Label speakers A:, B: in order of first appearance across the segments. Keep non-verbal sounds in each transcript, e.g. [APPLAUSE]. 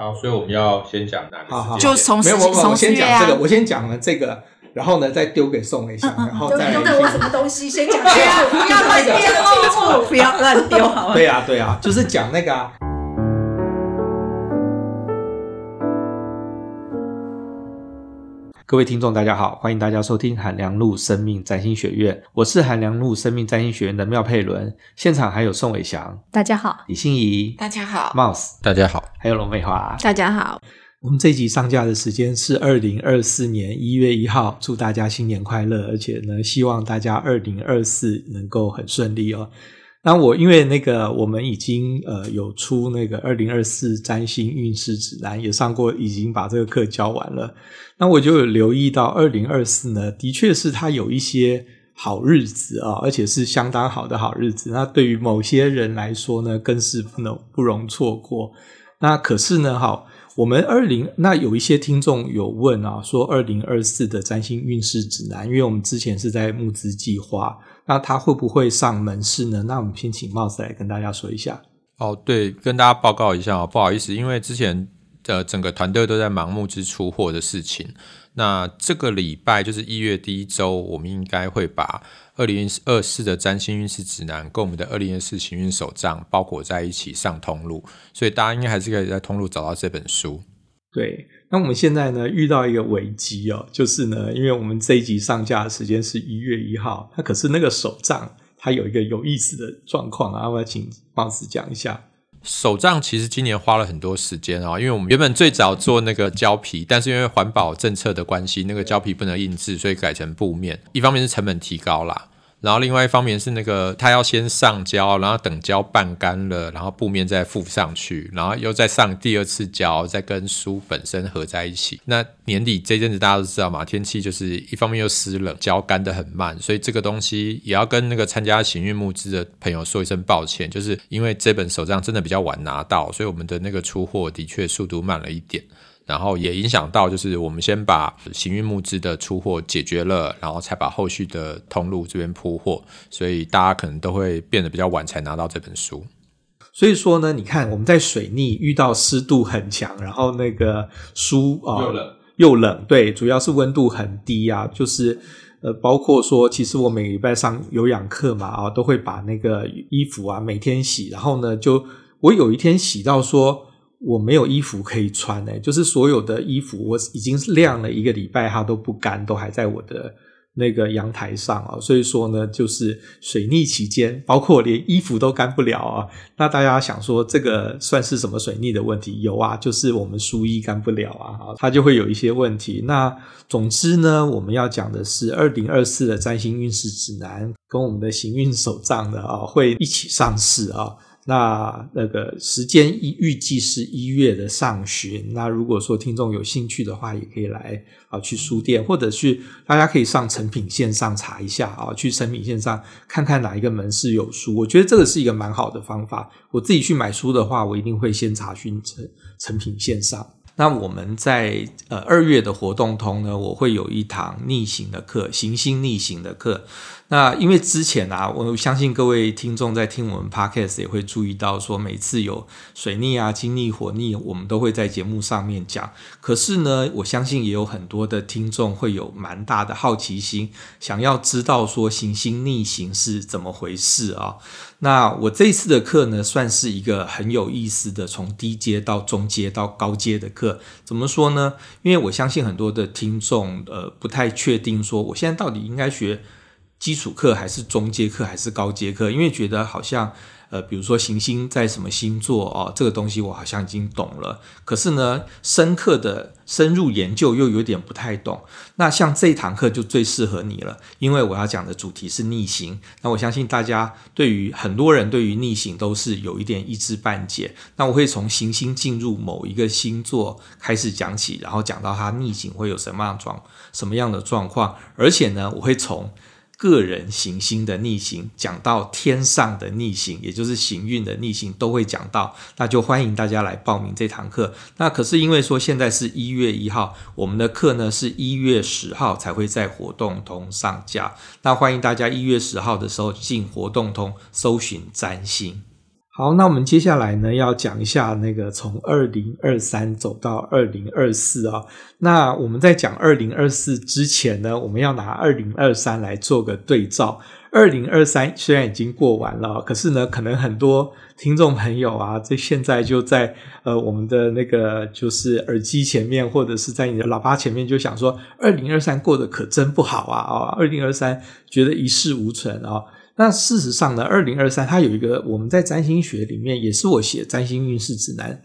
A: 好，所以我们要先讲哪个？
B: 好好，
C: 就从
B: 没有，我我先讲这个，
C: 啊、
B: 我先讲了这个，然后呢再丢给宋一下，然后再
D: 丢给我什么东西？先讲这
C: 个，不要乱丢，[LAUGHS] 不要乱丢，好吗？
B: 对呀，对呀，就是讲那个各位听众，大家好，欢迎大家收听韩良露生命占星学院，我是韩良露生命占星学院的妙佩伦，现场还有宋伟翔，
C: 大家好；
B: 李欣怡，
C: 大家好。
B: ；Mouse，
A: 大家好；
B: 还有龙美华，
C: 大家好。
B: 我们这一集上架的时间是二零二四年一月一号，祝大家新年快乐，而且呢，希望大家二零二四能够很顺利哦。那我因为那个我们已经呃有出那个二零二四占星运势指南，也上过，已经把这个课教完了。那我就有留意到二零二四呢，的确是它有一些好日子啊，而且是相当好的好日子。那对于某些人来说呢，更是不能不容错过。那可是呢，好，我们二零那有一些听众有问啊，说二零二四的占星运势指南，因为我们之前是在募资计划。那他会不会上门市呢？那我们先请 Mouse 来跟大家说一下。
A: 哦，对，跟大家报告一下哦，不好意思，因为之前的整个团队都在忙募资出货的事情。那这个礼拜就是一月第一周，我们应该会把二零二四的占星运势指南跟我们的二零二四行运手账包裹在一起上通路，所以大家应该还是可以在通路找到这本书。
B: 对，那我们现在呢遇到一个危机哦，就是呢，因为我们这一集上架的时间是一月一号，那可是那个手账它有一个有意思的状况啊，我要请方子讲一下。
A: 手账其实今年花了很多时间啊，因为我们原本最早做那个胶皮，但是因为环保政策的关系，那个胶皮不能印制，所以改成布面，一方面是成本提高啦。然后另外一方面是那个，他要先上胶，然后等胶半干了，然后布面再覆上去，然后又再上第二次胶，再跟书本身合在一起。那年底这阵子大家都知道嘛，天气就是一方面又湿冷，胶干得很慢，所以这个东西也要跟那个参加行运募资的朋友说一声抱歉，就是因为这本手账真的比较晚拿到，所以我们的那个出货的确速度慢了一点。然后也影响到，就是我们先把行运募资的出货解决了，然后才把后续的通路这边铺货，所以大家可能都会变得比较晚才拿到这本书。
B: 所以说呢，你看我们在水逆遇到湿度很强，然后那个书啊、呃、又冷又冷，对，主要是温度很低啊，就是呃，包括说，其实我每个礼拜上有氧课嘛啊，都会把那个衣服啊每天洗，然后呢，就我有一天洗到说。我没有衣服可以穿诶，就是所有的衣服我已经晾了一个礼拜，它都不干，都还在我的那个阳台上啊。所以说呢，就是水逆期间，包括连衣服都干不了啊。那大家想说，这个算是什么水逆的问题？有啊，就是我们书衣干不了啊，它就会有一些问题。那总之呢，我们要讲的是二零二四的占星运势指南跟我们的行运手账的啊，会一起上市啊。那那个时间预预计是一月的上旬。那如果说听众有兴趣的话，也可以来啊去书店，或者去大家可以上成品线上查一下啊，去成品线上看看哪一个门市有书。我觉得这个是一个蛮好的方法。我自己去买书的话，我一定会先查询成成品线上。那我们在呃二月的活动通呢，我会有一堂逆行的课，行星逆行的课。那因为之前啊，我相信各位听众在听我们 podcast 也会注意到，说每次有水逆啊、金逆、火逆，我们都会在节目上面讲。可是呢，我相信也有很多的听众会有蛮大的好奇心，想要知道说行星逆行是怎么回事啊。那我这次的课呢，算是一个很有意思的，从低阶到中阶到高阶的课。怎么说呢？因为我相信很多的听众，呃，不太确定说，我现在到底应该学。基础课还是中阶课还是高阶课？因为觉得好像，呃，比如说行星在什么星座哦，这个东西我好像已经懂了。可是呢，深刻的深入研究又有点不太懂。那像这堂课就最适合你了，因为我要讲的主题是逆行。那我相信大家对于很多人对于逆行都是有一点一知半解。那我会从行星进入某一个星座开始讲起，然后讲到它逆行会有什么样状什么样的状况，而且呢，我会从个人行星的逆行讲到天上的逆行，也就是行运的逆行都会讲到，那就欢迎大家来报名这堂课。那可是因为说现在是一月一号，我们的课呢是一月十号才会在活动通上架。那欢迎大家一月十号的时候进活动通搜寻占星。好，那我们接下来呢，要讲一下那个从二零二三走到二零二四啊。那我们在讲二零二四之前呢，我们要拿二零二三来做个对照。二零二三虽然已经过完了，可是呢，可能很多听众朋友啊，这现在就在呃我们的那个就是耳机前面，或者是在你的喇叭前面，就想说二零二三过得可真不好啊啊！二零二三觉得一事无成啊。那事实上呢，二零二三它有一个我们在占星学里面，也是我写占星运势指南，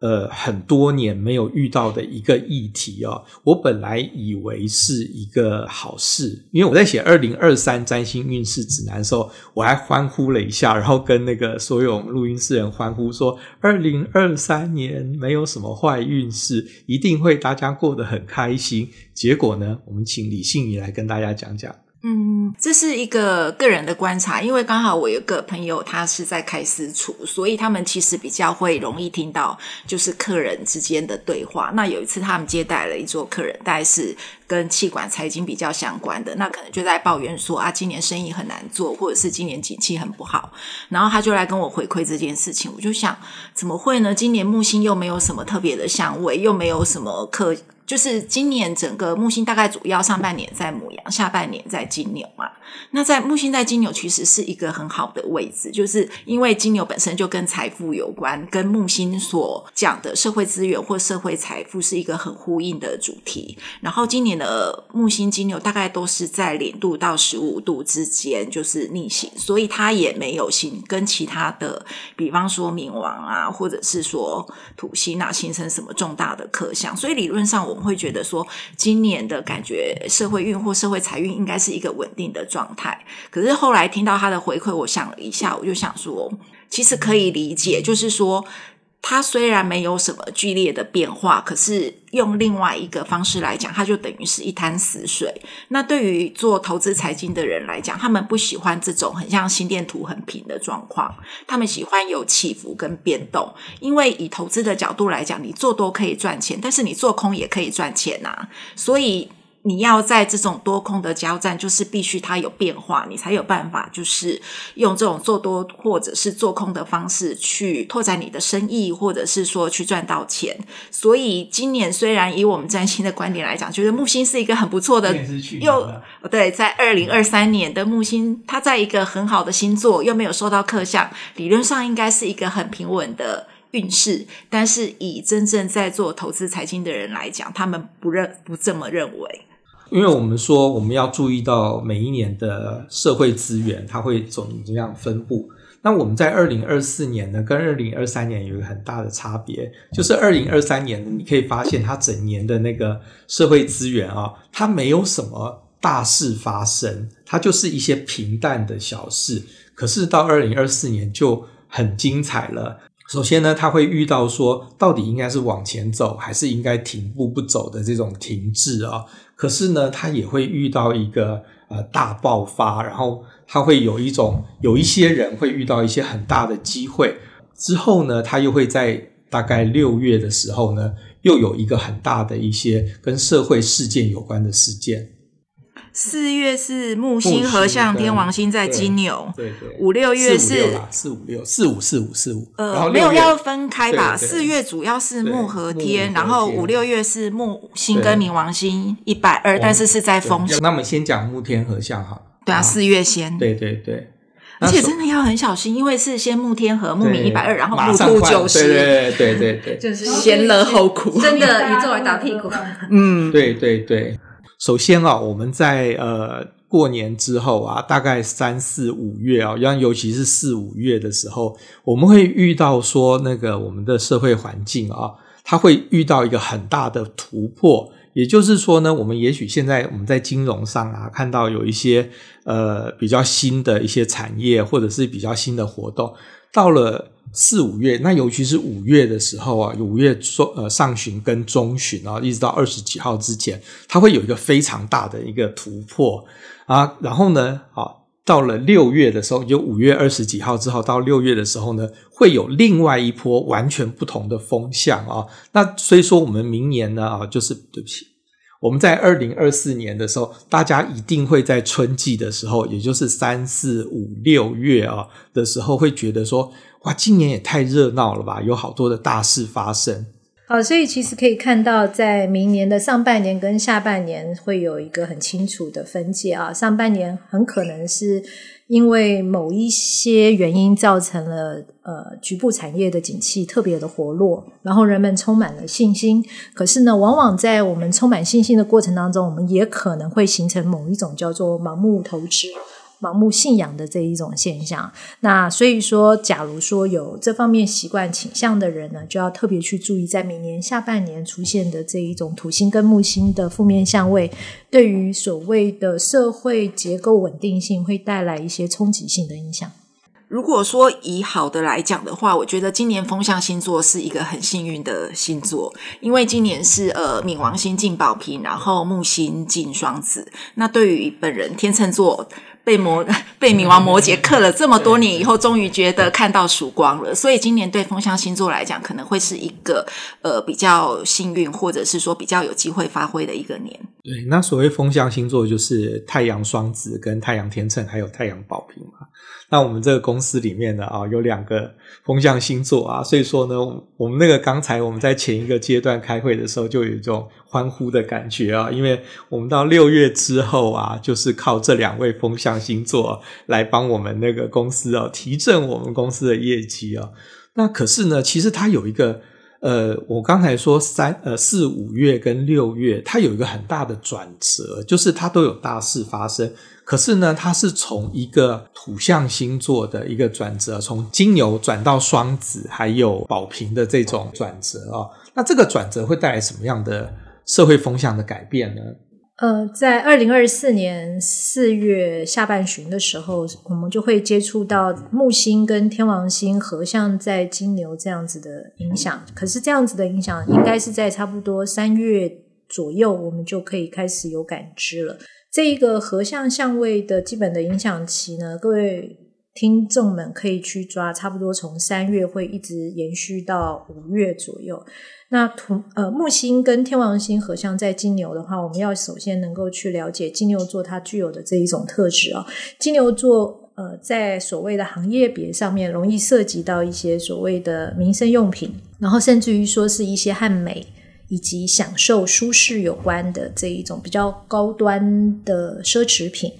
B: 呃，很多年没有遇到的一个议题哦。我本来以为是一个好事，因为我在写二零二三占星运势指南的时候，我还欢呼了一下，然后跟那个所有录音室人欢呼说，二零二三年没有什么坏运势，一定会大家过得很开心。结果呢，我们请李信仪来跟大家讲讲。
C: 嗯，这是一个个人的观察，因为刚好我有个朋友，他是在开私厨，所以他们其实比较会容易听到就是客人之间的对话。那有一次他们接待了一桌客人，大概是跟气管财经比较相关的，那可能就在抱怨说啊，今年生意很难做，或者是今年景气很不好。然后他就来跟我回馈这件事情，我就想怎么会呢？今年木星又没有什么特别的相位，又没有什么客。就是今年整个木星大概主要上半年在母羊，下半年在金牛嘛。那在木星在金牛其实是一个很好的位置，就是因为金牛本身就跟财富有关，跟木星所讲的社会资源或社会财富是一个很呼应的主题。然后今年的木星金牛大概都是在零度到十五度之间，就是逆行，所以它也没有行跟其他的，比方说冥王啊，或者是说土星啊，形成什么重大的克相。所以理论上我。会觉得说，今年的感觉社会运或社会财运应该是一个稳定的状态。可是后来听到他的回馈，我想了一下，我就想说，其实可以理解，就是说。它虽然没有什么剧烈的变化，可是用另外一个方式来讲，它就等于是一滩死水。那对于做投资财经的人来讲，他们不喜欢这种很像心电图很平的状况，他们喜欢有起伏跟变动。因为以投资的角度来讲，你做多可以赚钱，但是你做空也可以赚钱呐、啊，所以。你要在这种多空的交战，就是必须它有变化，你才有办法，就是用这种做多或者是做空的方式去拓展你的生意，或者是说去赚到钱。所以今年虽然以我们占星的观点来讲，觉得木星是一个很不错的，[LAUGHS] [LAUGHS] 又对，在二零二三年的木星，它在一个很好的星座，又没有受到克相，理论上应该是一个很平稳的运势。但是以真正在做投资财经的人来讲，他们不认不这么认为。
B: 因为我们说我们要注意到每一年的社会资源，它会怎么样分布。那我们在二零二四年呢，跟二零二三年有一个很大的差别，就是二零二三年你可以发现它整年的那个社会资源啊，它没有什么大事发生，它就是一些平淡的小事。可是到二零二四年就很精彩了。首先呢，它会遇到说，到底应该是往前走，还是应该停步不走的这种停滞啊。可是呢，他也会遇到一个呃大爆发，然后他会有一种有一些人会遇到一些很大的机会，之后呢，他又会在大概六月的时候呢，又有一个很大的一些跟社会事件有关的事件。
C: 四月是木星合相天王星在金牛，
B: 对对，
C: 五六月是
B: 四五六四五四五四五，
C: 呃，没有要分开吧？四月主要是木和天，然后五六月是木星跟冥王星一百二，但是是在风。
B: 那我们先讲木天合相好。
C: 对啊，四月先。
B: 对对对，
C: 而且真的要很小心，因为是先木天和木冥一百二，然后木兔九十，
B: 对对对对，
C: 就是先乐后苦，真的宇宙来打屁股。
B: 嗯，对对对。首先啊，我们在呃过年之后啊，大概三四五月啊，尤尤其是四五月的时候，我们会遇到说那个我们的社会环境啊，它会遇到一个很大的突破。也就是说呢，我们也许现在我们在金融上啊，看到有一些呃比较新的一些产业，或者是比较新的活动，到了。四五月，那尤其是五月的时候啊，五月中呃上旬跟中旬啊，一直到二十几号之前，它会有一个非常大的一个突破啊。然后呢，啊，到了六月的时候，就五月二十几号之后到六月的时候呢，会有另外一波完全不同的风向啊。那所以说，我们明年呢啊，就是对不起，我们在二零二四年的时候，大家一定会在春季的时候，也就是三四五六月啊的时候，会觉得说，哇，今年也太热闹了吧，有好多的大事发生。
D: 好，所以其实可以看到，在明年的上半年跟下半年会有一个很清楚的分界啊。上半年很可能是。因为某一些原因造成了呃局部产业的景气特别的活络，然后人们充满了信心。可是呢，往往在我们充满信心的过程当中，我们也可能会形成某一种叫做盲目投资。盲目信仰的这一种现象，那所以说，假如说有这方面习惯倾向的人呢，就要特别去注意，在每年下半年出现的这一种土星跟木星的负面相位，对于所谓的社会结构稳定性会带来一些冲击性的影响。
C: 如果说以好的来讲的话，我觉得今年风象星座是一个很幸运的星座，因为今年是呃冥王星进宝瓶，然后木星进双子。那对于本人天秤座。被魔 [LAUGHS] 被冥王摩羯克了这么多年以后，终于觉得看到曙光了。所以今年对风象星座来讲，可能会是一个呃比较幸运，或者是说比较有机会发挥的一个年。
B: 对，那所谓风象星座就是太阳双子、跟太阳天秤，还有太阳宝瓶嘛。那我们这个公司里面呢啊，有两个风象星座啊，所以说呢，我们那个刚才我们在前一个阶段开会的时候，就有一种欢呼的感觉啊，因为我们到六月之后啊，就是靠这两位风象星座来帮我们那个公司啊提振我们公司的业绩啊。那可是呢，其实它有一个呃，我刚才说三呃四五月跟六月，它有一个很大的转折，就是它都有大事发生。可是呢，它是从一个土象星座的一个转折，从金牛转到双子，还有宝瓶的这种转折哦。那这个转折会带来什么样的社会风向的改变呢？
D: 呃，在二零二四年四月下半旬的时候，我们就会接触到木星跟天王星合相在金牛这样子的影响。可是这样子的影响，应该是在差不多三月左右，我们就可以开始有感知了。这一个合相相位的基本的影响期呢，各位听众们可以去抓，差不多从三月会一直延续到五月左右。那土呃木星跟天王星合相在金牛的话，我们要首先能够去了解金牛座它具有的这一种特质、哦。金牛座呃在所谓的行业别上面，容易涉及到一些所谓的民生用品，然后甚至于说是一些和美。以及享受舒适有关的这一种比较高端的奢侈品。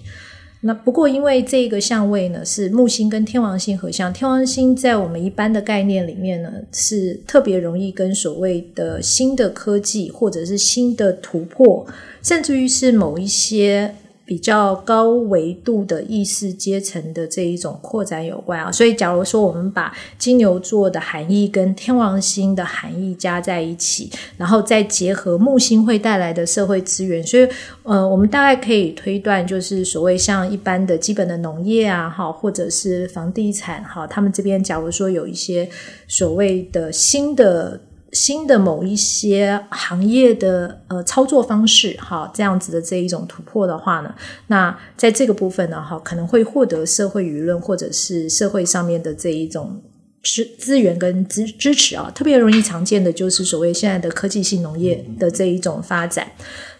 D: 那不过，因为这个相位呢是木星跟天王星合相，天王星在我们一般的概念里面呢是特别容易跟所谓的新的科技或者是新的突破，甚至于是某一些。比较高维度的意识阶层的这一种扩展有关啊，所以假如说我们把金牛座的含义跟天王星的含义加在一起，然后再结合木星会带来的社会资源，所以呃，我们大概可以推断，就是所谓像一般的基本的农业啊，哈，或者是房地产哈，他们这边假如说有一些所谓的新的。新的某一些行业的呃操作方式，哈，这样子的这一种突破的话呢，那在这个部分呢，哈，可能会获得社会舆论或者是社会上面的这一种资资源跟支支持啊，特别容易常见的就是所谓现在的科技性农业的这一种发展，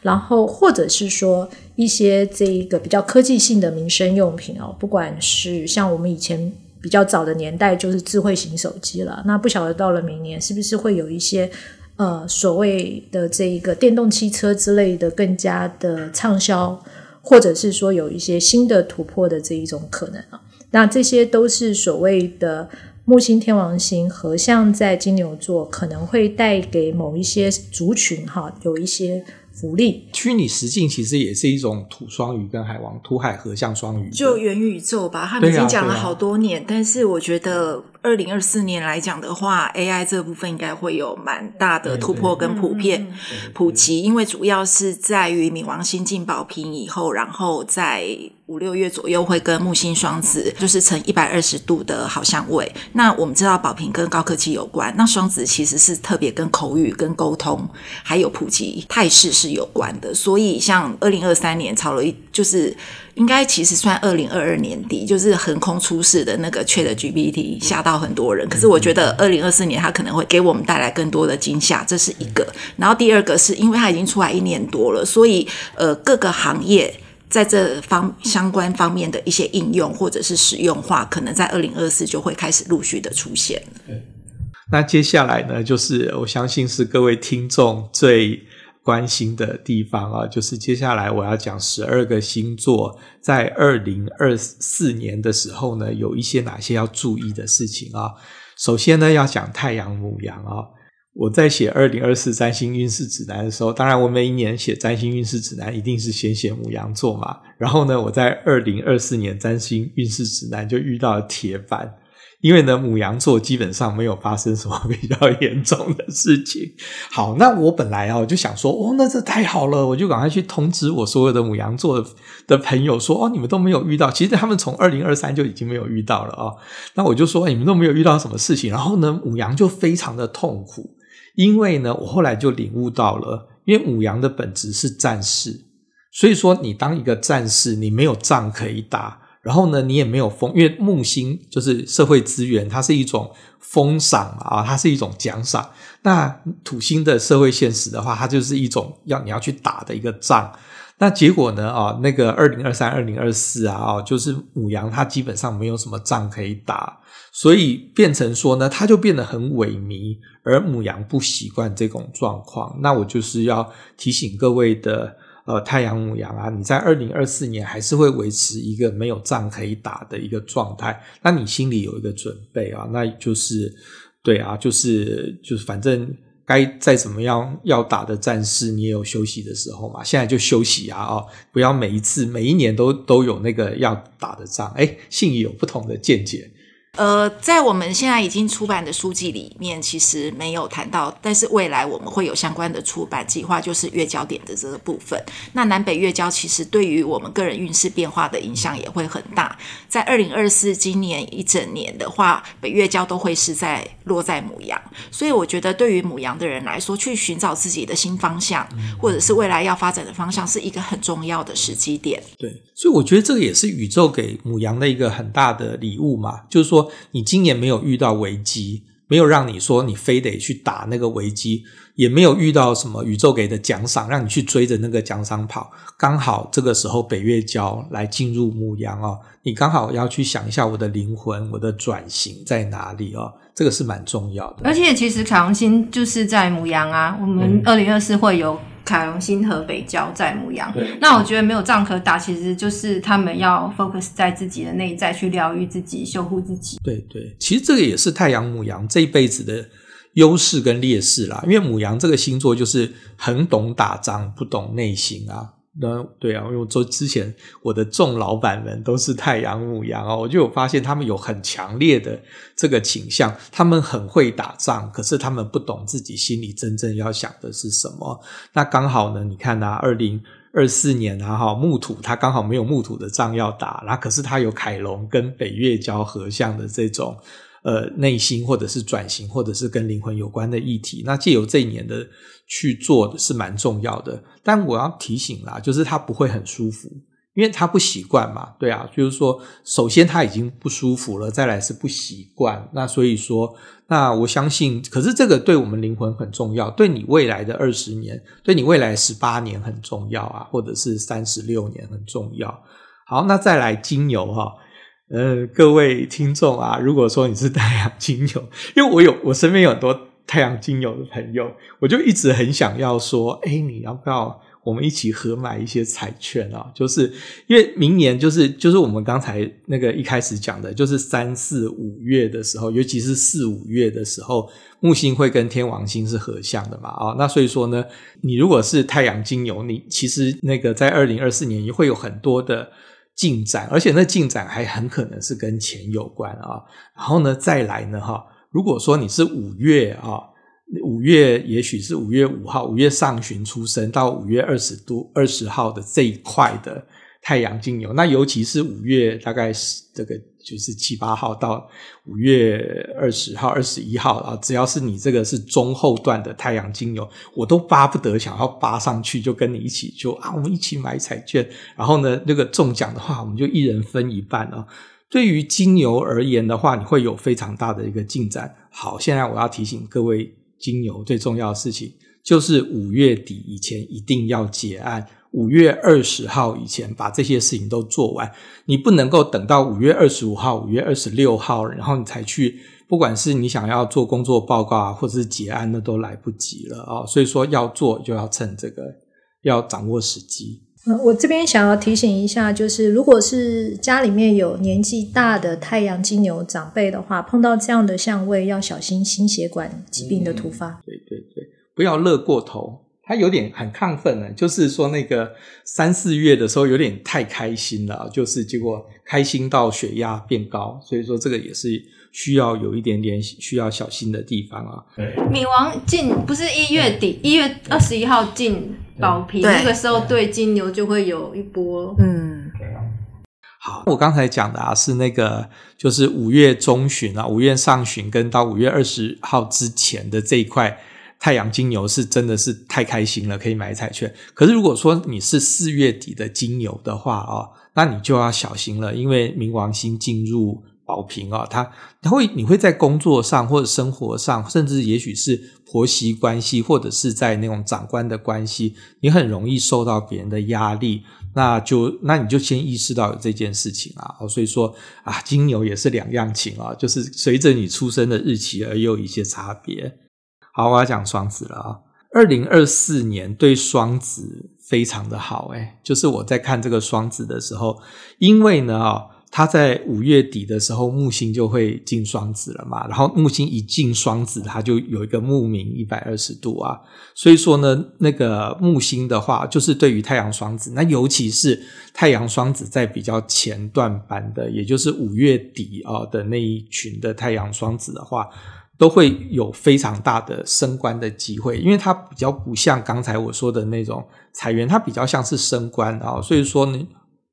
D: 然后或者是说一些这一个比较科技性的民生用品哦，不管是像我们以前。比较早的年代就是智慧型手机了，那不晓得到了明年是不是会有一些呃所谓的这一个电动汽车之类的更加的畅销，或者是说有一些新的突破的这一种可能啊？那这些都是所谓的木星天王星合相在金牛座，可能会带给某一些族群哈有一些。福利，
B: 虚拟实境其实也是一种土双鱼跟海王土海合相双鱼，
C: 就元宇宙吧。他们已经讲了好多年，啊啊、但是我觉得二零二四年来讲的话，AI 这部分应该会有蛮大的突破跟普遍普及，因为主要是在于冥王星进宝瓶以后，然后在五六月左右会跟木星双子就是成一百二十度的好相位。那我们知道宝瓶跟高科技有关，那双子其实是特别跟口语、跟沟通还有普及态势是。是有关的。所以像二零二三年炒了一，就是应该其实算二零二二年底，就是横空出世的那个 ChatGPT 吓到很多人。可是我觉得二零二四年它可能会给我们带来更多的惊吓，这是一个。然后第二个是因为它已经出来一年多了，所以呃各个行业。在这方相关方面的一些应用或者是使用化，可能在二零二四就会开始陆续的出现。
B: 那接下来呢，就是我相信是各位听众最关心的地方啊，就是接下来我要讲十二个星座在二零二四年的时候呢，有一些哪些要注意的事情啊。首先呢，要讲太阳母羊啊。我在写二零二四占星运势指南的时候，当然我每一年写占星运势指南一定是先写母羊座嘛。然后呢，我在二零二四年占星运势指南就遇到了铁板，因为呢母羊座基本上没有发生什么 [LAUGHS] 比较严重的事情。好，那我本来啊我就想说，哦，那这太好了，我就赶快去通知我所有的母羊座的朋友说，哦，你们都没有遇到，其实他们从二零二三就已经没有遇到了啊、那我就说，你们都没有遇到什么事情，然后呢母羊就非常的痛苦。因为呢，我后来就领悟到了，因为母羊的本质是战士，所以说你当一个战士，你没有仗可以打，然后呢，你也没有封，因为木星就是社会资源，它是一种封赏啊，它是一种奖赏。那土星的社会现实的话，它就是一种要你要去打的一个仗。那结果呢？啊，那个二零二三、二零二四啊，啊，就是母羊，它基本上没有什么仗可以打，所以变成说呢，它就变得很萎靡，而母羊不习惯这种状况。那我就是要提醒各位的，呃，太阳母羊啊，你在二零二四年还是会维持一个没有仗可以打的一个状态，那你心里有一个准备啊，那就是对啊，就是就是反正。该再怎么样要打的战士，你也有休息的时候嘛。现在就休息啊，哦，不要每一次每一年都都有那个要打的仗。诶，信仪有不同的见解。
C: 呃，在我们现在已经出版的书籍里面，其实没有谈到，但是未来我们会有相关的出版计划，就是月交点的这个部分。那南北月交其实对于我们个人运势变化的影响也会很大。在二零二四今年一整年的话，北月交都会是在落在母羊，所以我觉得对于母羊的人来说，去寻找自己的新方向，或者是未来要发展的方向，是一个很重要的时机点。
B: 对，所以我觉得这个也是宇宙给母羊的一个很大的礼物嘛，就是说。你今年没有遇到危机，没有让你说你非得去打那个危机，也没有遇到什么宇宙给的奖赏，让你去追着那个奖赏跑。刚好这个时候北月交来进入母羊哦，你刚好要去想一下我的灵魂，我的转型在哪里哦，这个是蛮重要的。
E: 而且其实凯龙星就是在母羊啊，我们二零二四会有。凯龙星和北交在母羊，那我觉得没有仗可打，其实就是他们要 focus 在自己的内在，去疗愈自己，修护自己。
B: 对对，其实这个也是太阳母羊这一辈子的优势跟劣势啦，因为母羊这个星座就是很懂打仗，不懂内心啊。那对啊，因为我说之前我的众老板们都是太阳牡羊哦，我就有发现他们有很强烈的这个倾向，他们很会打仗，可是他们不懂自己心里真正要想的是什么。那刚好呢，你看啊，二零二四年啊，哈木土他刚好没有木土的仗要打，那可是他有凯龙跟北月交合相的这种。呃，内心或者是转型，或者是跟灵魂有关的议题，那借由这一年的去做的是蛮重要的。但我要提醒啦，就是他不会很舒服，因为他不习惯嘛。对啊，就是说，首先他已经不舒服了，再来是不习惯。那所以说，那我相信，可是这个对我们灵魂很重要，对你未来的二十年，对你未来十八年很重要啊，或者是三十六年很重要。好，那再来金牛哈。呃，各位听众啊，如果说你是太阳金牛，[LAUGHS] 因为我有我身边有很多太阳金牛的朋友，我就一直很想要说，诶，你要不要我们一起合买一些彩券啊？就是因为明年就是就是我们刚才那个一开始讲的，就是三四五月的时候，尤其是四五月的时候，木星会跟天王星是合相的嘛，啊，那所以说呢，你如果是太阳金牛，你其实那个在二零二四年也会有很多的。进展，而且那进展还很可能是跟钱有关啊。然后呢，再来呢，哈，如果说你是五月啊，五月也许是五月五号，五月上旬出生到五月二十度二十号的这一块的太阳金牛，那尤其是五月大概是这个就是七八号到五月二十号、二十一号啊，只要是你这个是中后段的太阳金牛，我都巴不得想要扒上去，就跟你一起就啊，我们一起买彩券，然后呢，那个中奖的话，我们就一人分一半啊。对于金牛而言的话，你会有非常大的一个进展。好，现在我要提醒各位金牛最重要的事情，就是五月底以前一定要结案。五月二十号以前把这些事情都做完，你不能够等到五月二十五号、五月二十六号，然后你才去。不管是你想要做工作报告啊，或者是结案，那都来不及了啊。所以说要做就要趁这个，要掌握时机。
D: 嗯，我这边想要提醒一下，就是如果是家里面有年纪大的太阳金牛长辈的话，碰到这样的相位，要小心心血管疾病的突发。
B: 嗯，对对对，不要乐过头。他有点很亢奋呢，就是说那个三四月的时候有点太开心了，就是结果开心到血压变高，所以说这个也是需要有一点点需要小心的地方啊。对，
E: 冥王进不是一月底，一月二十一号进宝瓶，那个时候对金牛就会有一波。嗯，
B: 好，我刚才讲的啊是那个就是五月中旬啊，五月上旬跟到五月二十号之前的这一块。太阳金牛是真的是太开心了，可以买彩券。可是如果说你是四月底的金牛的话啊，那你就要小心了，因为冥王星进入宝瓶啊，它它会你会在工作上或者生活上，甚至也许是婆媳关系，或者是在那种长官的关系，你很容易受到别人的压力。那就那你就先意识到有这件事情啊。所以说啊，金牛也是两样情啊，就是随着你出生的日期而有一些差别。好，我要讲双子了啊！二零二四年对双子非常的好，诶，就是我在看这个双子的时候，因为呢，啊，他在五月底的时候木星就会进双子了嘛，然后木星一进双子，它就有一个木名一百二十度啊，所以说呢，那个木星的话，就是对于太阳双子，那尤其是太阳双子在比较前段班的，也就是五月底啊的那一群的太阳双子的话。都会有非常大的升官的机会，因为它比较不像刚才我说的那种财源，它比较像是升官啊。所以说呢，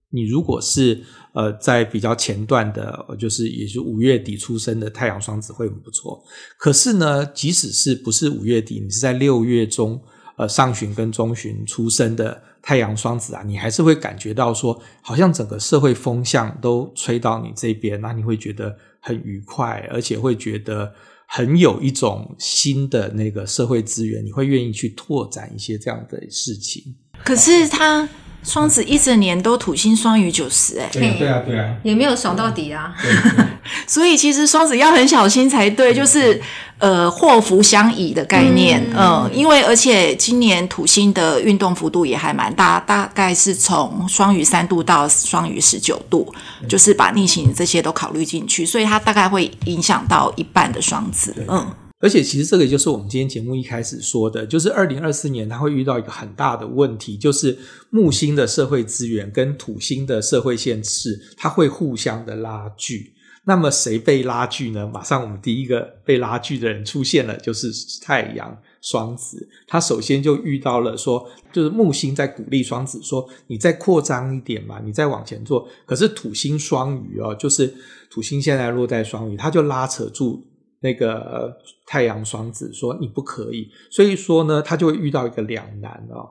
B: 你如果是呃在比较前段的，就是也就五月底出生的太阳双子会很不错。可是呢，即使是不是五月底，你是在六月中呃上旬跟中旬出生的太阳双子啊，你还是会感觉到说，好像整个社会风向都吹到你这边，那你会觉得很愉快，而且会觉得。很有一种新的那个社会资源，你会愿意去拓展一些这样的事情。
C: 可是他双子一整年都土星双鱼九十，哎，
B: 对啊，对啊，对啊，
E: 也没有爽到底啊。[LAUGHS]
C: 所以其实双子要很小心才对，就是。呃，祸福相倚的概念，嗯，嗯，因为而且今年土星的运动幅度也还蛮大，大概是从双鱼三度到双鱼十九度，嗯，就是把逆行这些都考虑进去，所以它大概会影响到一半的双子，嗯。
B: 而且其实这个就是我们今天节目一开始说的，就是二零二四年它会遇到一个很大的问题，就是木星的社会资源跟土星的社会现实，它会互相的拉锯。那么谁被拉锯呢？马上我们第一个被拉锯的人出现了，就是太阳双子。他首先就遇到了说，就是木星在鼓励双子说：“你再扩张一点嘛，你再往前做。”可是土星双鱼哦，就是土星现在落在双鱼，他就拉扯住那个太阳双子说：“你不可以。”所以说呢，他就会遇到一个两难哦。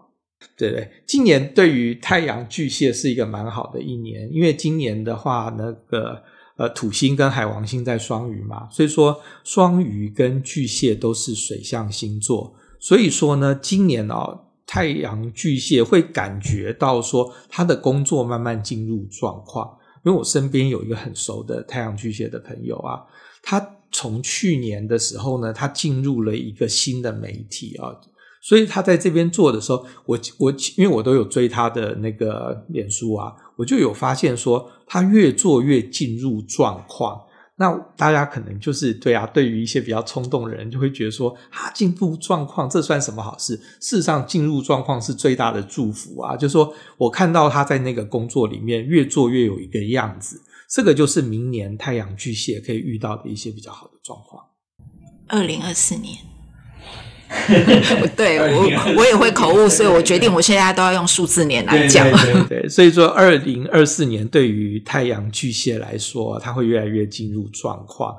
B: 对对，今年对于太阳巨蟹是一个蛮好的一年，因为今年的话，那个。呃，土星跟海王星在双鱼嘛，所以说双鱼跟巨蟹都是水象星座，所以说呢，今年哦，太阳巨蟹会感觉到说他的工作慢慢进入状况，因为我身边有一个很熟的太阳巨蟹的朋友啊，他从去年的时候呢，他进入了一个新的媒体啊。所以他在这边做的时候，我我因为我都有追他的那个脸书啊，我就有发现说他越做越进入状况。那大家可能就是对啊，对于一些比较冲动的人，就会觉得说啊，进入状况这算什么好事？事实上，进入状况是最大的祝福啊！就是说我看到他在那个工作里面越做越有一个样子，这个就是明年太阳巨蟹可以遇到的一些比较好的状况。
C: 二零二四年。[LAUGHS] 对我我也会口误，所以我决定我现在都要用数字年来讲。
B: 对，对，对，对，所以说二零二四年对于太阳巨蟹来说，它会越来越进入状况。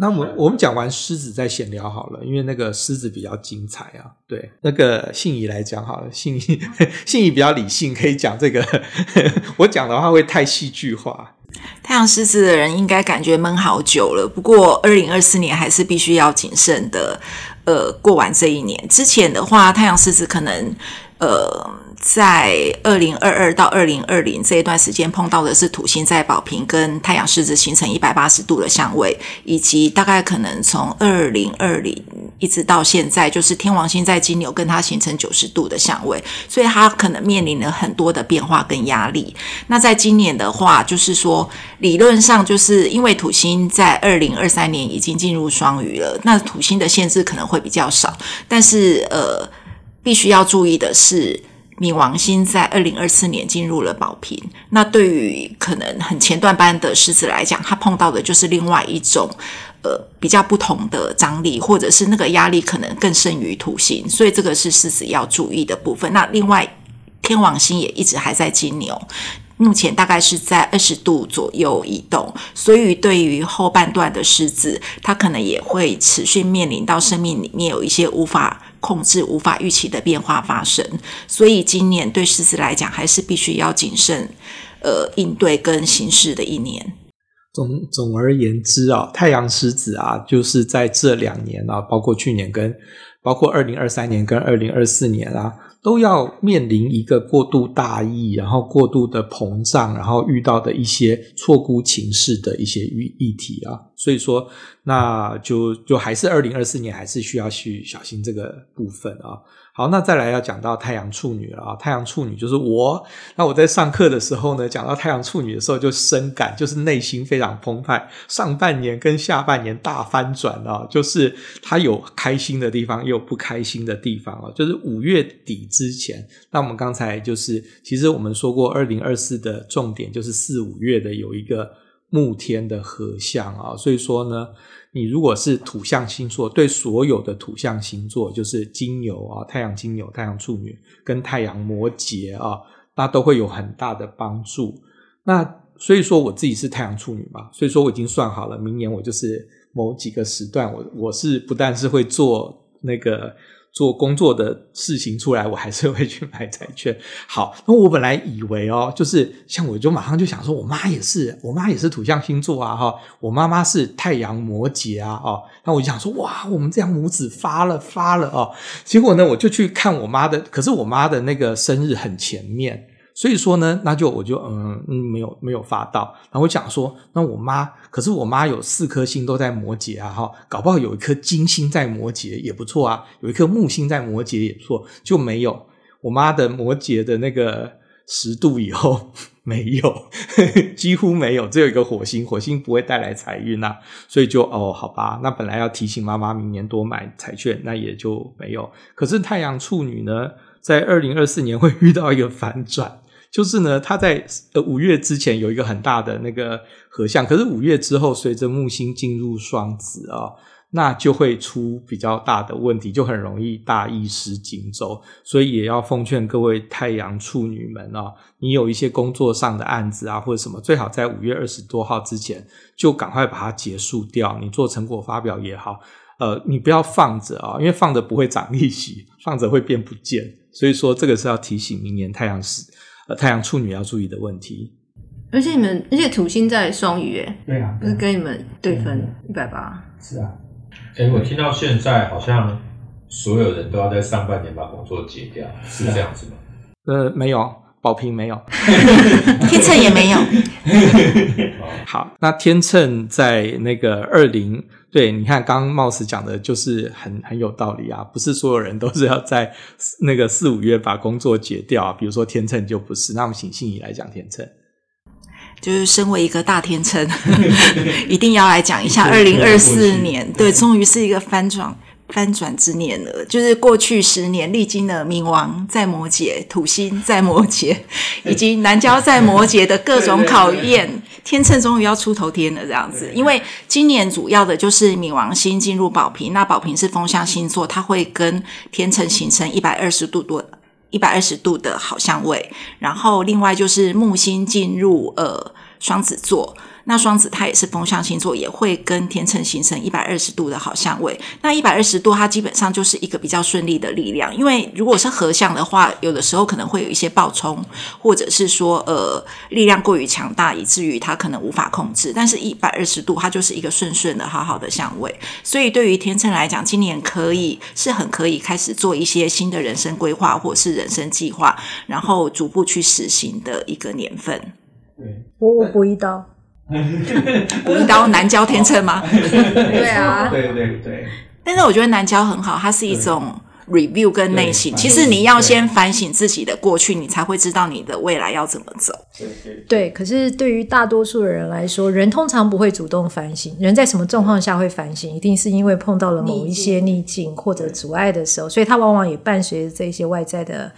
B: 那我们我们讲完狮子再闲聊好了，因为那个狮子比较精彩啊。对，那个信仪来讲好了，信仪 [LAUGHS] 信仪比较理性，可以讲这个。[LAUGHS] 我讲的话会太戏剧化。
C: 太阳狮子的人应该感觉闷好久了，不过二零二四年还是必须要谨慎的，呃，过完这一年。之前的话，太阳狮子可能，呃。在二零二二到二零二零这一段时间，碰到的是土星在宝瓶跟太阳狮子形成一百八十度的相位，以及大概可能从二零二零一直到现在，就是天王星在金牛跟它形成九十度的相位，所以它可能面临了很多的变化跟压力。那在今年的话，就是说理论上就是因为土星在二零二三年已经进入双鱼了，那土星的限制可能会比较少，但是呃，必须要注意的是。冥王星在二零二四年进入了宝瓶，那对于可能很前段班的狮子来讲，他碰到的就是另外一种呃比较不同的张力，或者是那个压力可能更胜于土星，所以这个是狮子要注意的部分。那另外天王星也一直还在金牛，目前大概是在二十度左右移动，所以对于后半段的狮子，他可能也会持续面临到生命里面有一些无法。控制无法预期的变化发生，所以今年对狮子来讲还是必须要谨慎，呃，应对跟行事的一年。
B: 总总而言之啊，太阳狮子啊，就是在这两年啊，包括去年跟包括二零二三年跟二零二四年啊。都要面临一个过度大意，然后过度的膨胀，然后遇到的一些错估情势的一些议议题啊，所以说，那就就还是二零二四年还是需要去小心这个部分啊。好，那再来要讲到太阳处女了啊！太阳处女就是我。那我在上课的时候呢，讲到太阳处女的时候，就深感就是内心非常澎湃。上半年跟下半年大翻转啊，就是它有开心的地方，也有不开心的地方啊。就是五月底之前，那我们刚才就是其实我们说过，二零二四的重点就是四五月的有一个木天的合相啊，所以说呢。你如果是土象星座，对所有的土象星座，就是金牛啊、太阳金牛、太阳处女跟太阳摩羯啊，那都会有很大的帮助。那所以说我自己是太阳处女嘛，所以说我已经算好了，明年我就是某几个时段，我我是不但是会做那个。做工作的事情出来，我还是会去买债券。好，那我本来以为哦，就是像我就马上就想说，我妈也是，我妈也是土象星座啊，哈，我妈妈是太阳摩羯啊，哦，那我就想说，哇，我们这样母子发了发了哦。结果呢，我就去看我妈的，可是我妈的那个生日很前面。所以说呢，那就我就嗯嗯没有没有发到，然后我讲说，那我妈可是我妈有四颗星都在摩羯啊，哈，搞不好有一颗金星在摩羯也不错啊，有一颗木星在摩羯也不错，就没有我妈的摩羯的那个十度以后 [LAUGHS] 没有，呵 [LAUGHS] 呵几乎没有，只有一个火星，火星不会带来财运啊，所以就哦好吧，那本来要提醒妈妈明年多买彩券，那也就没有。可是太阳处女呢，在二零二四年会遇到一个反转。就是呢，他在呃五月之前有一个很大的那个合相，可是五月之后，随着木星进入双子啊，那就会出比较大的问题，就很容易大意失荆州。所以也要奉劝各位太阳处女们啊，你有一些工作上的案子啊，或者什么，最好在五月二十多号之前就赶快把它结束掉。你做成果发表也好，呃，你不要放着啊，因为放着不会涨利息，放着会变不见。所以说，这个是要提醒明年太阳是。呃，太阳处女要注意的问题，
E: 而且你们，而且土星在双鱼，哎，
B: 对啊，
E: 不是跟你们对分一百八，
B: 是啊。
A: 哎、欸，我听到现在好像所有人都要在上半年把工作解掉，是这样子吗？
B: 呃，没有，宝瓶没有，[LAUGHS]
C: 天秤也没有。[LAUGHS]
B: 好，那天秤在那个二零。对，你看，刚刚貌似讲的就是很很有道理啊，不是所有人都是要在那个四五月把工作解掉啊，比如说天秤就不是。那我们请信怡来讲天秤，
C: 就是身为一个大天秤，[LAUGHS] 一定要来讲一下二零二四年，对，终于是一个翻转。翻转之年了，就是过去十年历经了冥王在摩羯、土星在摩羯，[LAUGHS] 以及南交在摩羯的各种考验。天秤终于要出头天了，这样子。因为今年主要的就是冥王星进入宝瓶，那宝瓶是风象星座，它会跟天秤形成一百二十度多一百二十度的好相位。然后另外就是木星进入呃双子座。那双子它也是风象星座，也会跟天秤形成一百二十度的好相位。那一百二十度，它基本上就是一个比较顺利的力量。因为如果是合相的话，有的时候可能会有一些暴冲，或者是说呃力量过于强大，以至于它可能无法控制。但是，一百二十度它就是一个顺顺的好好的相位。所以，对于天秤来讲，今年可以是很可以开始做一些新的人生规划，或是人生计划，然后逐步去实行的一个年份。
D: 对，我我补一刀。[LAUGHS]
C: 补一刀南郊天秤吗？
E: 对啊，[LAUGHS]
B: 对对对。
C: 但是我觉得南郊很好，它是一种 review 跟内省。其实你要先反省自己的过去，你才会知道你的未来要怎么走。
D: 对，对，可是对于大多数的人来说，人通常不会主动反省。人在什么状况下会反省？一定是因为碰到了某一些逆境或者阻碍的时候，所以它往往也伴随着这些外在的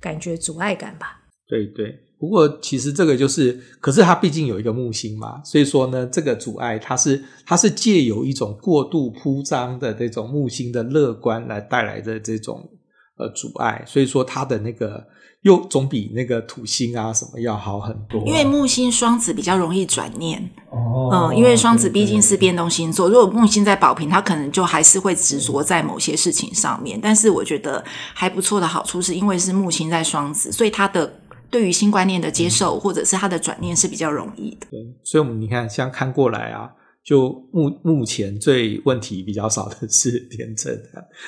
D: 感觉阻碍感吧。
B: 对对。不过，其实这个就是，可是它毕竟有一个木星嘛，所以说呢，这个阻碍它是它是借由一种过度铺张的这种木星的乐观来带来的这种呃阻碍，所以说它的那个又总比那个土星啊什么要好很多啊。
C: 因为木星双子比较容易转念，
B: 哦，
C: 嗯，因为双子毕竟是变动星座，如果木星在宝瓶，它可能就还是会执着在某些事情上面。但是我觉得还不错的好处是因为是木星在双子，所以它的。对于新观念的接受，或者是他的转念是比较容易的。
B: 对，所以，我们你看，像看过来啊，就目目前最问题比较少的是天秤，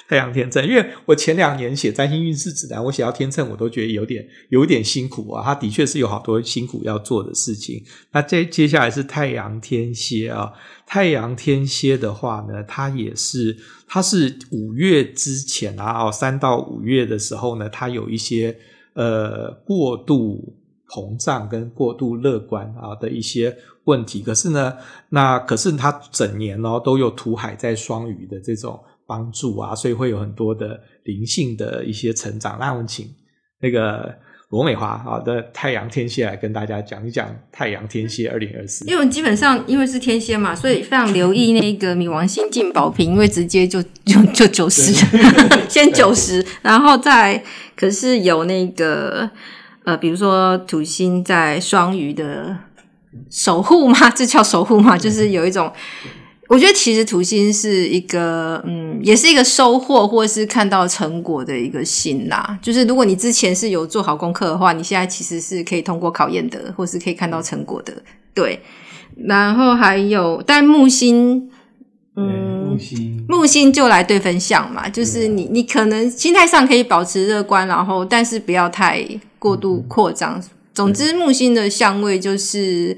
B: 太阳天秤。因为我前两年写占星运势指南，我写到天秤，我都觉得有点有点辛苦啊。他的确是有好多辛苦要做的事情。那接接下来是太阳天蝎啊，太阳天蝎的话呢，它也是，它是五月之前啊，哦，三到五月的时候呢，它有一些。呃，过度膨胀跟过度乐观啊的一些问题，可是呢，那可是他整年哦都有土海在双鱼的这种帮助啊，所以会有很多的灵性的一些成长。那我们请那个罗美华啊的太阳天蝎来跟大家讲一讲太阳天蝎二零二四。
E: 因为基本上因为是天蝎嘛，所以非常留意那个冥王星进宝瓶，因为直接就 [LAUGHS] 就就九十，[LAUGHS] 先九十，然后再。可是有那个呃，比如说土星在双鱼的守护嘛，这叫守护嘛，就是有一种，我觉得其实土星是一个嗯，也是一个收获或是看到成果的一个星啦。就是如果你之前是有做好功课的话，你现在其实是可以通过考验的，或是可以看到成果的。对，然后还有但木星。嗯，木星木星就来对分相嘛，就是你你可能心态上可以保持乐观，然后但是不要太过度扩张。嗯、总之，木星的相位就是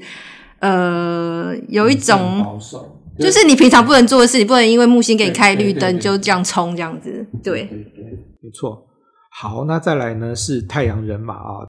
E: 呃有一种保守，就是你平常不能做的事，你不能因为木星给你开绿灯就这样冲这样子。对，对，对，
B: 没错。好，那再来呢是太阳人马啊，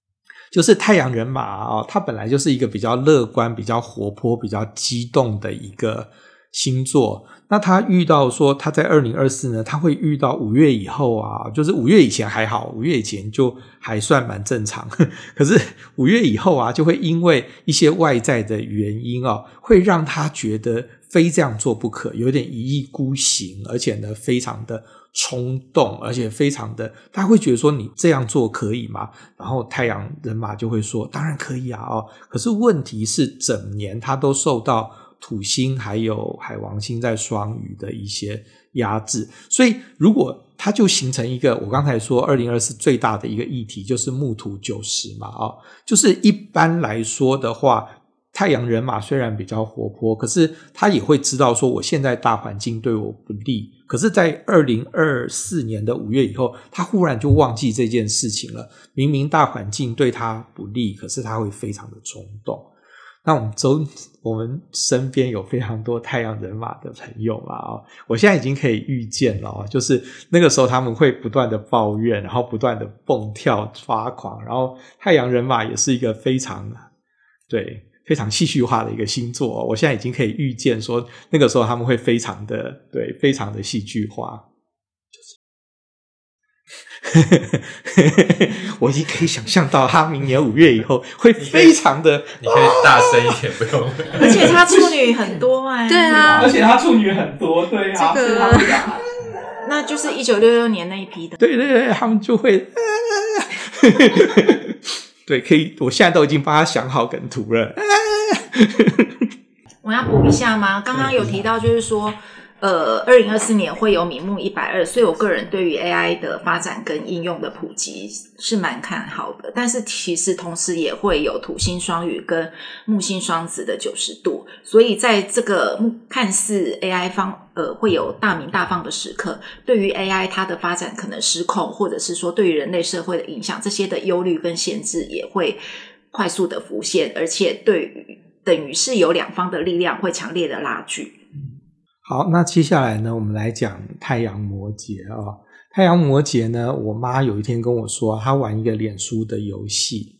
B: 就是太阳人马啊，它本来就是一个比较乐观、比较活泼、比较激动的一个星座。那他遇到说他在二零二四呢，他会遇到五月以后啊，就是五月以前还好，五月以前就还算蛮正常。[LAUGHS] 可是五月以后啊，就会因为一些外在的原因啊，会让他觉得非这样做不可，有点一意孤行，而且呢，非常的冲动，而且非常的，他会觉得说你这样做可以吗？然后太阳人马就会说，当然可以啊，哦，可是问题是整年他都受到。土星还有海王星在双鱼的一些压制，所以如果它就形成一个，我刚才说二零二四最大的一个议题就是木土九十嘛，啊，就是一般来说的话，太阳人马虽然比较活泼，可是他也会知道说我现在大环境对我不利，可是，在二零二四年的五月以后，他忽然就忘记这件事情了。明明大环境对他不利，可是他会非常的冲动。那我们周我们身边有非常多太阳人马的朋友嘛，啊，我现在已经可以预见了，就是那个时候他们会不断的抱怨，然后不断的蹦跳发狂，然后太阳人马也是一个非常对非常戏剧化的一个星座，我现在已经可以预见说那个时候他们会非常的对非常的戏剧化。[LAUGHS] 我已经可以想象到他明年五月以后会非常的，
A: 你可以大声一点，不用。[LAUGHS]
C: 而且他处女很多哎，
E: 对啊，
B: 而且他处女很多，对啊，
E: 这个 [LAUGHS]
C: 那就是一九六六年那一批的，
B: 对对对，他们就会，对，可以，我现在都已经帮他想好梗图了。[LAUGHS]
C: 我要补一下吗？刚刚有提到，就是说。呃，二零二四年会有名目一百二，所以我个人对于 AI 的发展跟应用的普及是蛮看好的。但是其实同时也会有土星双鱼跟木星双子的九十度，所以在这个看似 AI 方呃会有大鸣大放的时刻，对于 AI 它的发展可能失控，或者是说对于人类社会的影响，这些的忧虑跟限制也会快速的浮现，而且对于等于是有两方的力量会强烈的拉锯。
B: 好，那接下来呢，我们来讲太阳摩羯啊、太阳摩羯呢，我妈有一天跟我说，她玩一个脸书的游戏，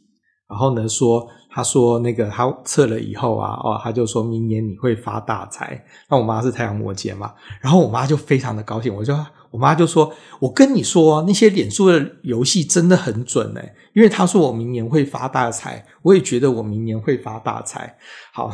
B: 然后呢说，他说那个他测了以后啊，哦，他就说明年你会发大财。那我妈是太阳摩羯嘛，然后我妈就非常的高兴，我就。我妈就说：“我跟你说，那些脸书的游戏真的很准诶，因为她说我明年会发大财，我也觉得我明年会发大财。好，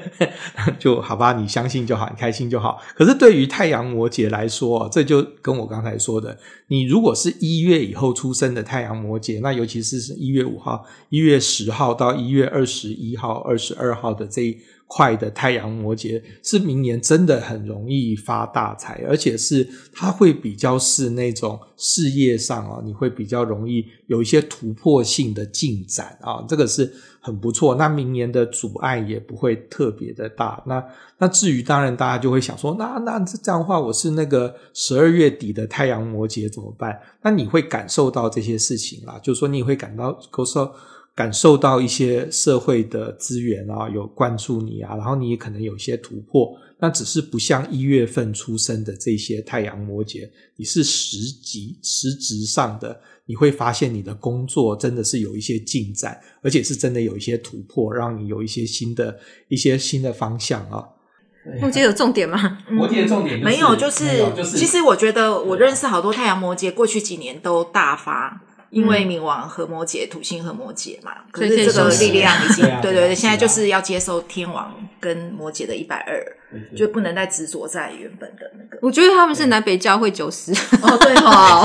B: [LAUGHS] 就好吧，你相信就好，你开心就好。可是对于太阳摩羯来说，这就跟我刚才说的，你如果是一月以后出生的太阳摩羯，那尤其是是一月五号、一月十号到一月二十一号、二十二号的这一。”快的太阳摩羯是明年真的很容易发大财，而且是它会比较是那种事业上啊，你会比较容易有一些突破性的进展啊，这个是很不错。那明年的阻碍也不会特别的大。那那至于当然大家就会想说，那那这样的话，我是那个十二月底的太阳摩羯怎么办？那你会感受到这些事情啦，就是说你会感到感受。感受到一些社会的资源啊，有关注你啊，然后你也可能有一些突破，那只是不像一月份出生的这些太阳摩羯，你是实际实质上的，你会发现你的工作真的是有一些进展，而且是真的有一些突破，让你有一些新的一些新的方向啊。
E: 摩羯有重点吗？
B: 摩羯的重点、就是、
C: 没有，就是、就是、其实我觉得我认识好多太阳摩羯，过去几年都大发。因为冥王和摩羯，土星和摩羯嘛，可是这个力量已经，对对对，现在就是要接受天王跟摩羯的一百二，就不能再执着在原本的那个。
E: 我觉得他们是南北教会九十
C: 哦，对 [LAUGHS] 好。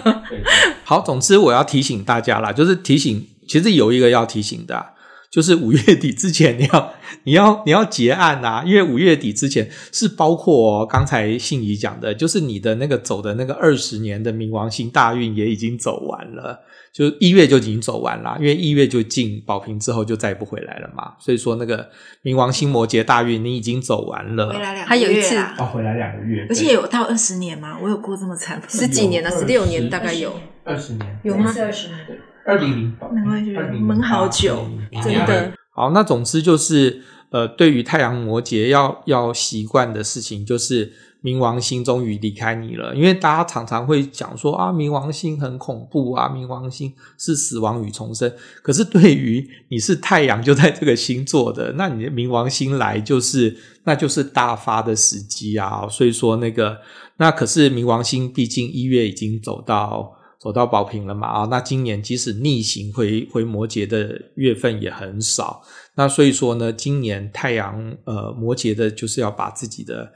C: [LAUGHS]
B: 好，总之我要提醒大家啦，就是提醒，其实有一个要提醒的啊。就是五月底之前，你要你要你要结案啊，因为五月底之前是包括哦，刚才信仪讲的，就是你的那个走的那个二十年的冥王星大运也已经走完了，就一月就已经走完了，因为一月就进宝瓶之后就再也不回来了嘛，所以说那个冥王星摩羯大运你已经走完了，
C: 回来两
E: 还有一次
B: 哦，回来两个月，
C: 而且有到二十年吗？我有过这么惨，
E: 十几年了，十六年大概有
B: 二十年，
E: 有吗？
D: 二十年。
B: 二零零八，
C: 难怪就是闷好久，真的。
B: 好，那总之就是，呃，对于太阳摩羯要要习惯的事情，就是冥王星终于离开你了。因为大家常常会讲说啊，冥王星很恐怖啊，冥王星是死亡与重生。可是对于你是太阳就在这个星座的，那你的冥王星来就是那就是大发的时机啊。所以说那个，那可是冥王星毕竟一月已经走到。走到宝瓶了嘛？啊，那今年即使逆行回回摩羯的月份也很少。那所以说呢，今年太阳呃摩羯的就是要把自己的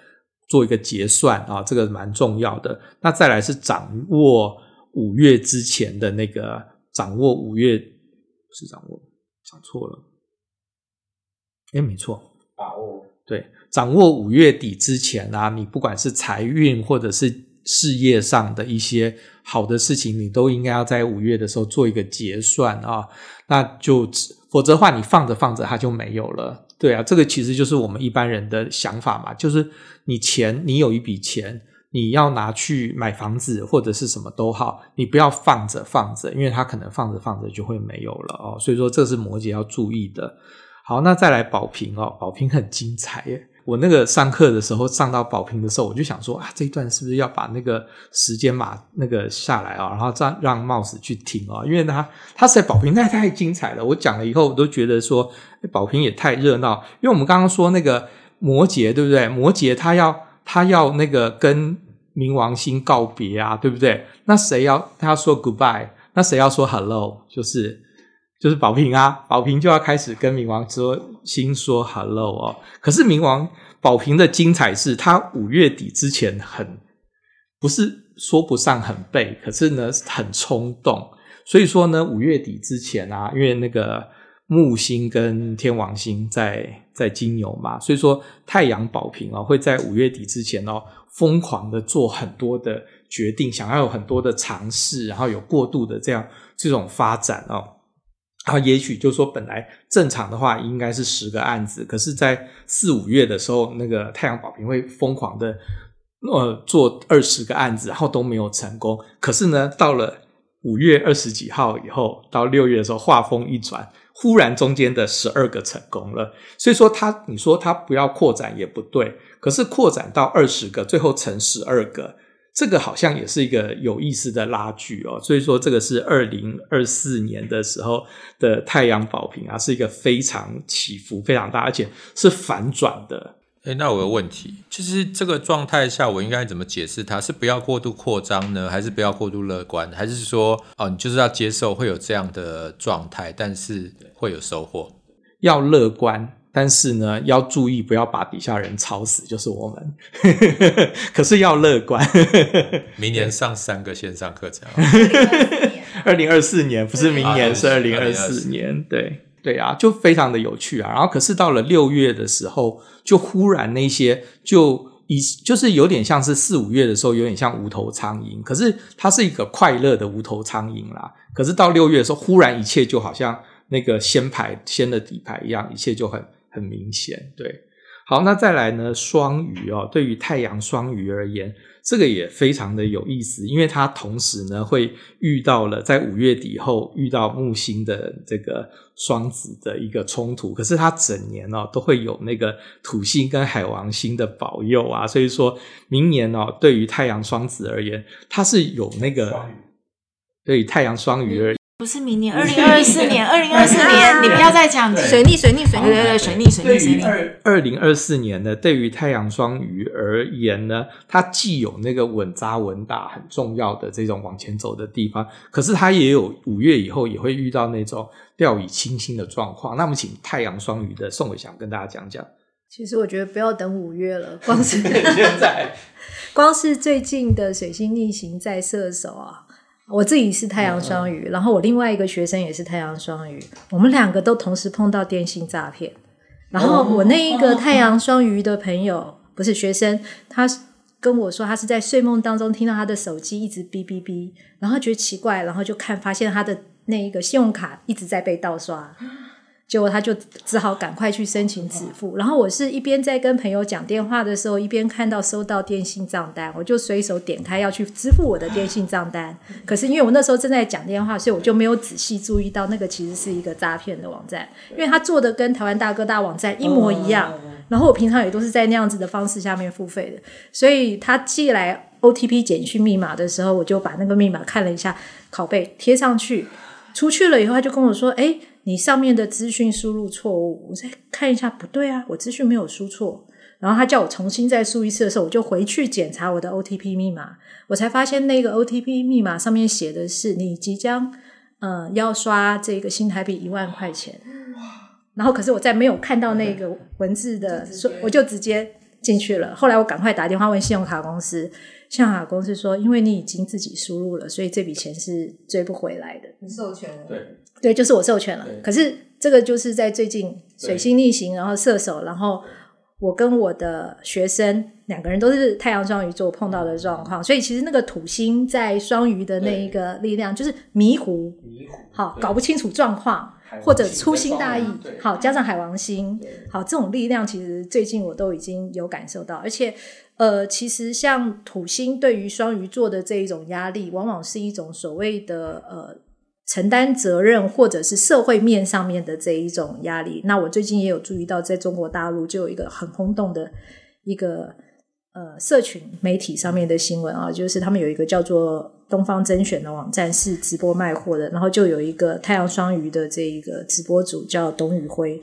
B: 做一个结算啊，这个蛮重要的。那再来是掌握五月之前的那个掌握五月是掌握讲错了，哎，没错，把握对，掌握五月底之前啊，你不管是财运或者是事业上的一些。好的事情，你都应该要在五月的时候做一个结算啊，那就否则的话，你放着放着它就没有了。对啊，这个其实就是我们一般人的想法嘛，就是你钱，你有一笔钱，你要拿去买房子或者是什么都好，你不要放着放着，因为它可能放着放着就会没有了哦。所以说，这是摩羯要注意的。好，那再来宝瓶哦，宝瓶很精彩耶。我那个上课的时候，上到宝瓶的时候，我就想说啊，这一段是不是要把那个时间码那个下来啊，然后让让帽子去听啊，因为他他实在宝瓶太太精彩了。我讲了以后，我都觉得说宝瓶也太热闹。因为我们刚刚说那个摩羯，对不对？摩羯他要他要那个跟冥王星告别啊，对不对？那谁要他要说 goodbye？那谁要说 hello？就是就是宝瓶啊，宝瓶就要开始跟冥王星说 hello 哦。可是冥王宝瓶的精彩是，他五月底之前很不是说不上很背，可是呢很冲动。所以说呢，五月底之前啊，因为那个木星跟天王星在在金牛嘛，所以说太阳宝瓶啊会在五月底之前哦，疯狂的做很多的决定，想要有很多的尝试，然后有过度的这样这种发展哦。然后也许就说本来正常的话应该是十个案子，可是在四五月的时候，那个太阳宝瓶会疯狂的呃做二十个案子，然后都没有成功。可是呢，到了五月二十几号以后，到六月的时候，画风一转，忽然中间的十二个成功了。所以说他，你说他不要扩展也不对，可是扩展到二十个，最后成十二个，这个好像也是一个有意思的拉锯哦。所以说，这个是二零二四年的时候的太阳宝瓶啊，是一个非常起伏非常大，而且是反转的。
A: 诶，那我有问题，就是这个状态下，我应该怎么解释它？是不要过度扩张呢，还是不要过度乐观？还是说，哦，你就是要接受会有这样的状态，但是会有收获？
B: 要乐观，但是呢，要注意不要把底下人吵死，就是我们。[LAUGHS] 可是要乐观。[LAUGHS]
A: 明年上三个线上课程。
B: 二零二四年不是明年，是二零二四年，对。对啊，就非常的有趣啊。然后，可是到了六月的时候，就忽然那些就一就是有点像是四五月的时候，有点像无头苍蝇。可是它是一个快乐的无头苍蝇啦。可是到六月的时候，忽然一切就好像那个掀牌掀的底牌一样，一切就很很明显。对，好，那再来呢？双鱼哦，对于太阳双鱼而言。这个也非常的有意思，因为它同时呢会遇到了在五月底后遇到木星的这个双子的一个冲突，可是它整年哦都会有那个土星跟海王星的保佑啊，所以说明年哦对于太阳双子而言，它是有那个对于太阳双鱼而言。
C: 不是明年，二零二四年，二零二四年，你不要再讲水逆，水逆，水逆，对对对，水逆，水逆，水逆。
B: 二二零二四年呢，对于太阳双鱼而言呢，它既有那个稳扎稳打很重要的这种往前走的地方，可是它也有五月以后也会遇到那种掉以轻心的状况。那么，请太阳双鱼的宋伟祥跟大家讲讲。
D: 其实我觉得不要等五月了，光是
B: 现在，[LAUGHS]
D: 光是最近的水星逆行在射手啊。我自己是太阳双鱼，然后我另外一个学生也是太阳双鱼，我们两个都同时碰到电信诈骗。然后我那一个太阳双鱼的朋友，不是学生，他跟我说他是在睡梦当中听到他的手机一直哔哔哔，然后觉得奇怪，然后就看发现他的那一个信用卡一直在被盗刷。结果他就只好赶快去申请止付，然后我是一边在跟朋友讲电话的时候，一边看到收到电信账单，我就随手点开要去支付我的电信账单。可是因为我那时候正在讲电话，所以我就没有仔细注意到那个其实是一个诈骗的网站，因为他做的跟台湾大哥大网站一模一样。然后我平常也都是在那样子的方式下面付费的，所以他寄来 OTP 简讯密码的时候，我就把那个密码看了一下，拷贝贴上去，出去了以后他就跟我说：“哎。”你上面的资讯输入错误，我再看一下，不对啊，我资讯没有输错。然后他叫我重新再输一次的时候，我就回去检查我的 OTP 密码，我才发现那个 OTP 密码上面写的是你即将呃要刷这个新台币一万块钱。然后可是我在没有看到那个文字的我就直接进去了。后来我赶快打电话问信用卡公司，信用卡公司说，因为你已经自己输入了，所以这笔钱是追不回来的。
E: 你授权了。对。
D: 对，就是我授权了。可是这个就是在最近水星逆行，然后射手，然后我跟我的学生两个人都是太阳双鱼座碰到的状况。所以其实那个土星在双鱼的那一个力量就是迷糊，迷糊，好，搞不清楚状况，或者粗心大意，好，加上海王星，好，这种力量其实最近我都已经有感受到。而且呃，其实像土星对于双鱼座的这一种压力，往往是一种所谓的呃。承担责任，或者是社会面上面的这一种压力。那我最近也有注意到，在中国大陆就有一个很轰动的一个呃社群媒体上面的新闻啊，就是他们有一个叫做“东方甄选”的网站是直播卖货的，然后就有一个太阳双鱼的这一个直播主叫董宇辉，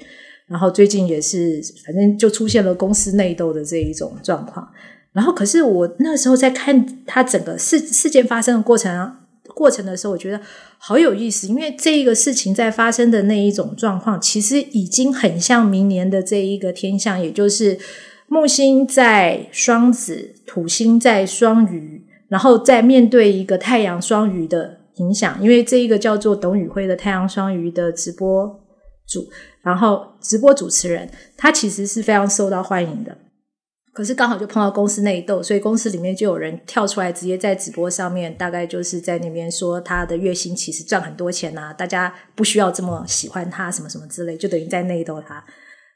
D: 然后最近也是反正就出现了公司内斗的这一种状况。然后，可是我那时候在看他整个事事件发生的过程过程的时候，我觉得好有意思，因为这一个事情在发生的那一种状况，其实已经很像明年的这一个天象，也就是木星在双子，土星在双鱼，然后在面对一个太阳双鱼的影响，因为这一个叫做董宇辉的太阳双鱼的直播主，然后直播主持人，他其实是非常受到欢迎的。可是刚好就碰到公司内斗，所以公司里面就有人跳出来，直接在直播上面，大概就是在那边说他的月薪其实赚很多钱啊，大家不需要这么喜欢他，什么什么之类，就等于在内斗他。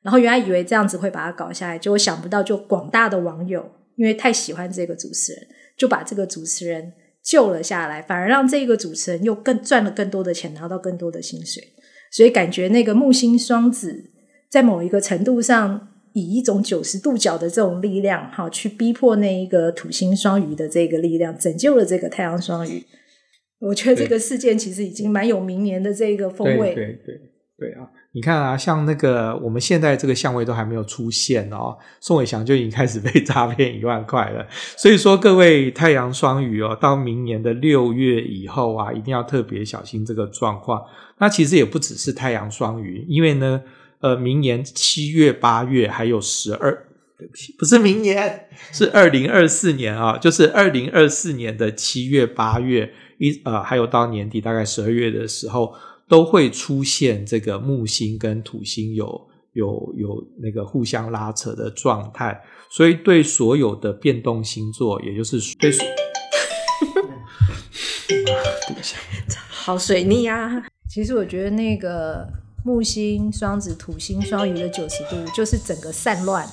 D: 然后原来以为这样子会把他搞下来，结果想不到，就广大的网友因为太喜欢这个主持人，就把这个主持人救了下来，反而让这个主持人又更赚了更多的钱，拿到更多的薪水。所以感觉那个木星双子在某一个程度上。以一种九十度角的这种力量，哈，去逼迫那一个土星双鱼的这个力量，拯救了这个太阳双鱼。我觉得这个事件其实已经蛮有明年的这个风味。
B: 对对对对啊！你看啊，像那个我们现在这个相位都还没有出现哦，宋伟祥就已经开始被诈骗一万块了。所以说，各位太阳双鱼哦，到明年的六月以后啊，一定要特别小心这个状况。那其实也不只是太阳双鱼，因为呢。呃，明年七月、八月还有十二，对不起，不是明年，是二零二四年啊，就是二零二四年的七月、八月一呃，还有到年底大概十二月的时候，都会出现这个木星跟土星有有有那个互相拉扯的状态，所以对所有的变动星座，也就是对属，[LAUGHS] [LAUGHS]
E: 好水逆啊！
D: 其实我觉得那个。木星双子、土星双鱼的九十度，就是整个散乱，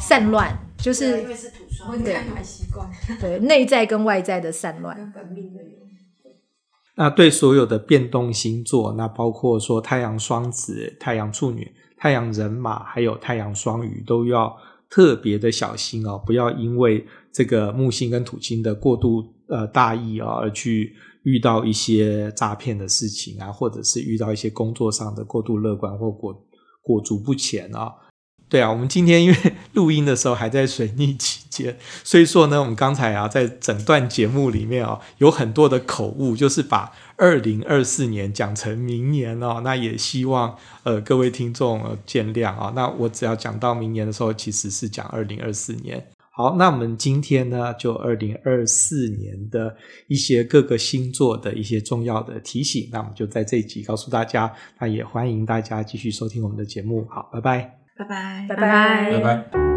D: 散乱就是因为是土双，对，还习惯，对，内在跟外在的散乱。
B: 那对所有的变动星座，那包括说太阳双子、太阳处女、太阳人马，还有太阳双鱼，都要特别的小心哦，不要因为这个木星跟土星的过度呃大意啊而去。遇到一些诈骗的事情啊，或者是遇到一些工作上的过度乐观或过裹足不前啊，对啊，我们今天因为录音的时候还在水逆期间，[LAUGHS] 所以说呢，我们刚才啊在整段节目里面啊有很多的口误，就是把二零二四年讲成明年哦，那也希望呃各位听众见谅啊，那我只要讲到明年的时候，其实是讲二零二四年。好，那我们今天呢，就二零二四年的一些各个星座的一些重要的提醒，那我们就在这一集告诉大家。那也欢迎大家继续收听我们的节目。好，拜拜，
C: 拜拜，
E: 拜拜，拜拜。